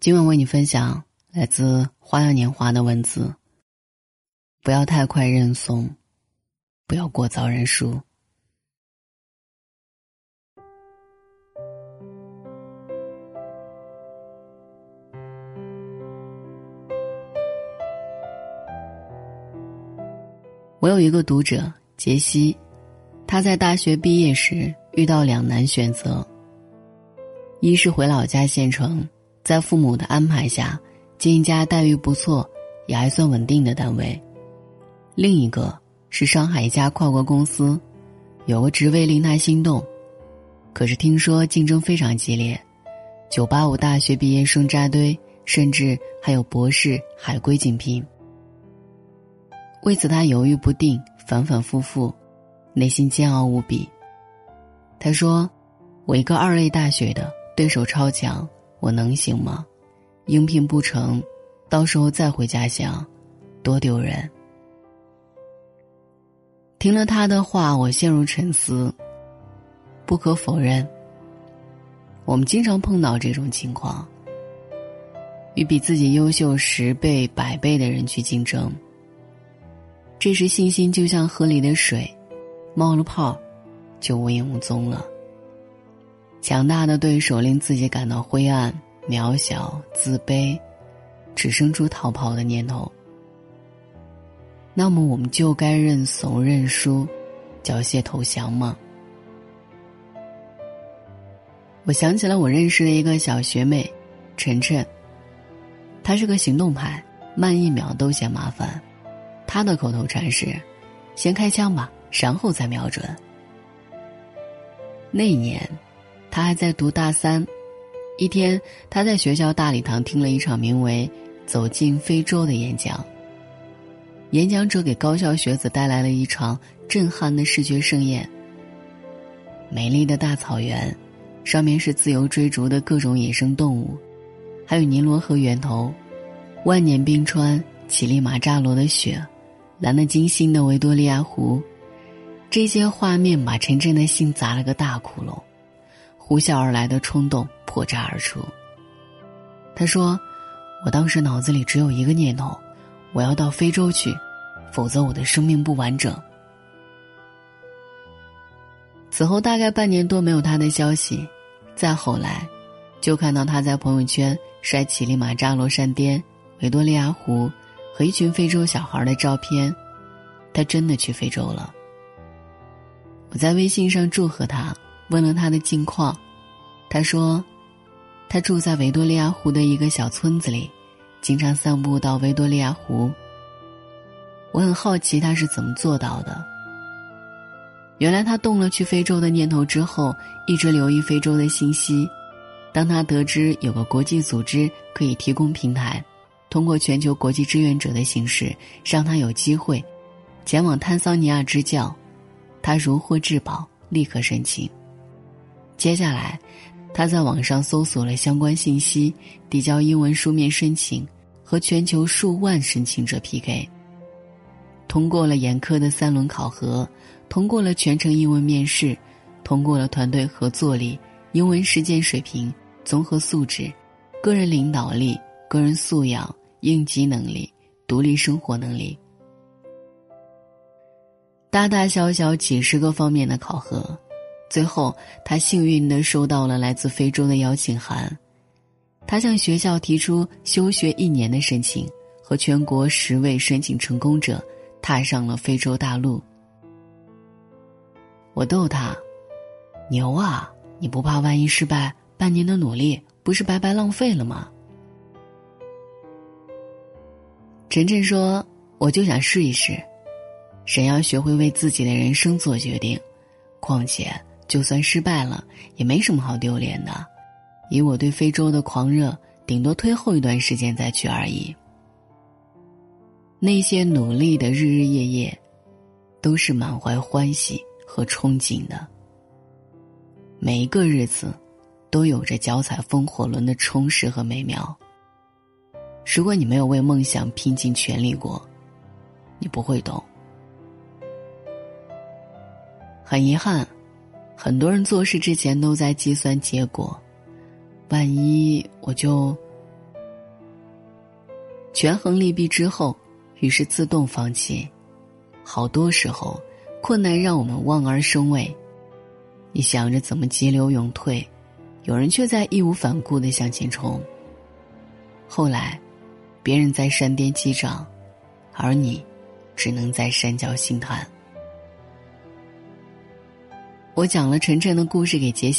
今晚为你分享来自《花样年华》的文字。不要太快认怂，不要过早认输。我有一个读者杰西，他在大学毕业时遇到两难选择：一是回老家县城。在父母的安排下，进一家待遇不错、也还算稳定的单位。另一个是上海一家跨国公司，有个职位令他心动，可是听说竞争非常激烈，985大学毕业生扎堆，甚至还有博士、海归竞聘。为此，他犹豫不定，反反复复，内心煎熬无比。他说：“我一个二类大学的，对手超强。”我能行吗？应聘不成，到时候再回家乡，多丢人。听了他的话，我陷入沉思。不可否认，我们经常碰到这种情况：与比自己优秀十倍、百倍的人去竞争。这时信心就像河里的水，冒了泡，就无影无踪了。强大的对手令自己感到灰暗、渺小、自卑，只生出逃跑的念头。那么，我们就该认怂认输，缴械投降吗？我想起了我认识的一个小学妹，晨晨。她是个行动派，慢一秒都嫌麻烦。她的口头禅是：“先开枪吧，然后再瞄准。”那一年。他还在读大三，一天，他在学校大礼堂听了一场名为《走进非洲》的演讲。演讲者给高校学子带来了一场震撼的视觉盛宴。美丽的大草原，上面是自由追逐的各种野生动物，还有尼罗河源头，万年冰川乞力马扎罗的雪，蓝得金星的维多利亚湖，这些画面把陈真的心砸了个大窟窿。呼啸而来的冲动破绽而出。他说：“我当时脑子里只有一个念头，我要到非洲去，否则我的生命不完整。”此后大概半年多没有他的消息，再后来，就看到他在朋友圈晒乞力马扎罗山巅、维多利亚湖和一群非洲小孩的照片，他真的去非洲了。我在微信上祝贺他。问了他的近况，他说，他住在维多利亚湖的一个小村子里，经常散步到维多利亚湖。我很好奇他是怎么做到的。原来他动了去非洲的念头之后，一直留意非洲的信息。当他得知有个国际组织可以提供平台，通过全球国际志愿者的形式，让他有机会前往坦桑尼亚支教，他如获至宝，立刻申请。接下来，他在网上搜索了相关信息，递交英文书面申请，和全球数万申请者 PK。通过了严苛的三轮考核，通过了全程英文面试，通过了团队合作力、英文实践水平、综合素质、个人领导力、个人素养、应急能力、独立生活能力，大大小小几十个方面的考核。最后，他幸运的收到了来自非洲的邀请函，他向学校提出休学一年的申请，和全国十位申请成功者踏上了非洲大陆。我逗他：“牛啊，你不怕万一失败，半年的努力不是白白浪费了吗？”晨晨说：“我就想试一试，人要学会为自己的人生做决定，况且。”就算失败了，也没什么好丢脸的。以我对非洲的狂热，顶多推后一段时间再去而已。那些努力的日日夜夜，都是满怀欢喜和憧憬的。每一个日子，都有着脚踩风火轮的充实和美妙。如果你没有为梦想拼尽全力过，你不会懂。很遗憾。很多人做事之前都在计算结果，万一我就权衡利弊之后，于是自动放弃。好多时候，困难让我们望而生畏，你想着怎么急流勇退，有人却在义无反顾的向前冲。后来，别人在山巅击掌，而你，只能在山脚心叹。我讲了晨晨的故事给杰西。